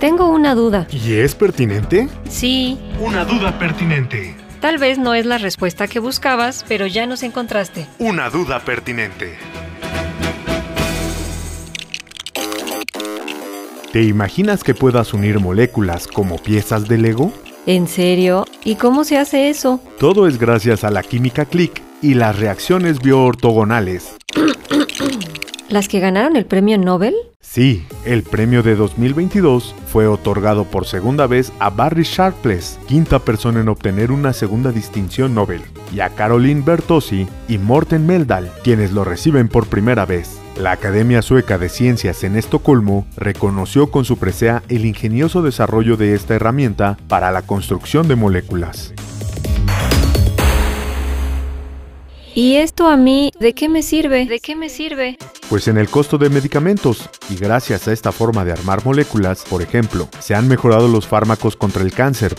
Tengo una duda. ¿Y es pertinente? Sí, Una duda pertinente. tal vez no es la respuesta que buscabas, pero ya nos encontraste. Una duda pertinente. ¿Te imaginas que puedas unir moléculas como piezas de Lego? ¿En serio? ¿Y cómo se hace eso? Todo es gracias a la química click y las reacciones bioortogonales. ¿Las que ganaron el premio Nobel? Sí, el premio de 2022 fue otorgado por segunda vez a Barry Sharpless, quinta persona en obtener una segunda distinción Nobel, y a Caroline Bertozzi y Morten Meldal, quienes lo reciben por primera vez. La Academia Sueca de Ciencias en Estocolmo reconoció con su presea el ingenioso desarrollo de esta herramienta para la construcción de moléculas. ¿Y esto a mí de qué me sirve? ¿De qué me sirve? Pues en el costo de medicamentos, y gracias a esta forma de armar moléculas, por ejemplo, se han mejorado los fármacos contra el cáncer.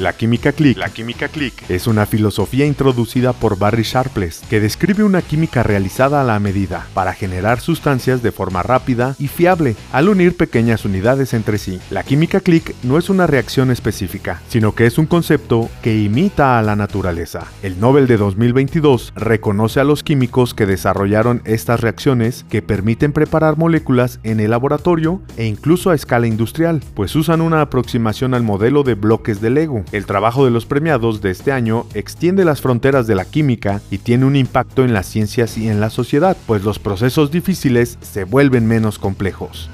La química click, la química click es una filosofía introducida por Barry Sharpless que describe una química realizada a la medida para generar sustancias de forma rápida y fiable al unir pequeñas unidades entre sí. La química click no es una reacción específica, sino que es un concepto que imita a la naturaleza. El Nobel de 2022 reconoce a los químicos que desarrollaron estas reacciones que permiten preparar moléculas en el laboratorio e incluso a escala industrial, pues usan una aproximación al modelo de bloques de Lego. El trabajo de los premiados de este año extiende las fronteras de la química y tiene un impacto en las ciencias y en la sociedad, pues los procesos difíciles se vuelven menos complejos.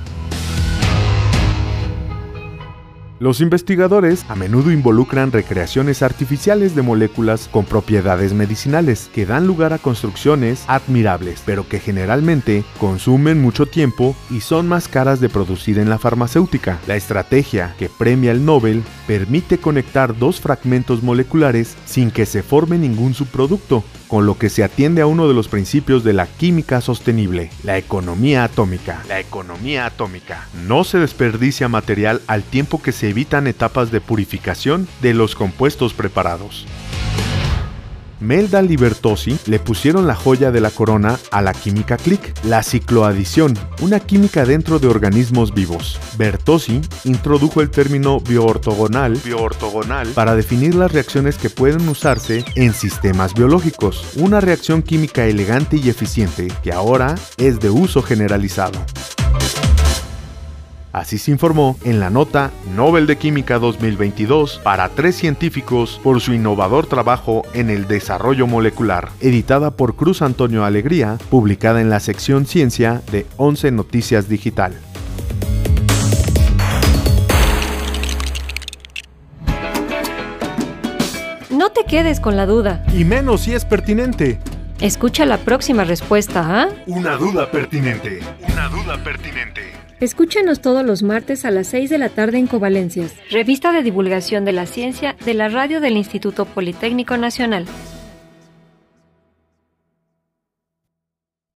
Los investigadores a menudo involucran recreaciones artificiales de moléculas con propiedades medicinales que dan lugar a construcciones admirables, pero que generalmente consumen mucho tiempo y son más caras de producir en la farmacéutica. La estrategia que premia el Nobel permite conectar dos fragmentos moleculares sin que se forme ningún subproducto, con lo que se atiende a uno de los principios de la química sostenible, la economía atómica. La economía atómica. No se desperdicia material al tiempo que se evitan etapas de purificación de los compuestos preparados. Meldal y Bertozzi le pusieron la joya de la corona a la química click, la cicloadición, una química dentro de organismos vivos. Bertozzi introdujo el término bioortogonal para definir las reacciones que pueden usarse en sistemas biológicos, una reacción química elegante y eficiente que ahora es de uso generalizado. Así se informó en la nota Nobel de Química 2022 para tres científicos por su innovador trabajo en el desarrollo molecular, editada por Cruz Antonio Alegría, publicada en la sección Ciencia de 11 Noticias Digital. No te quedes con la duda. Y menos si es pertinente. Escucha la próxima respuesta, ¿ah? Una duda pertinente. Una duda pertinente. Escúchanos todos los martes a las 6 de la tarde en Covalencias, revista de divulgación de la ciencia de la radio del Instituto Politécnico Nacional.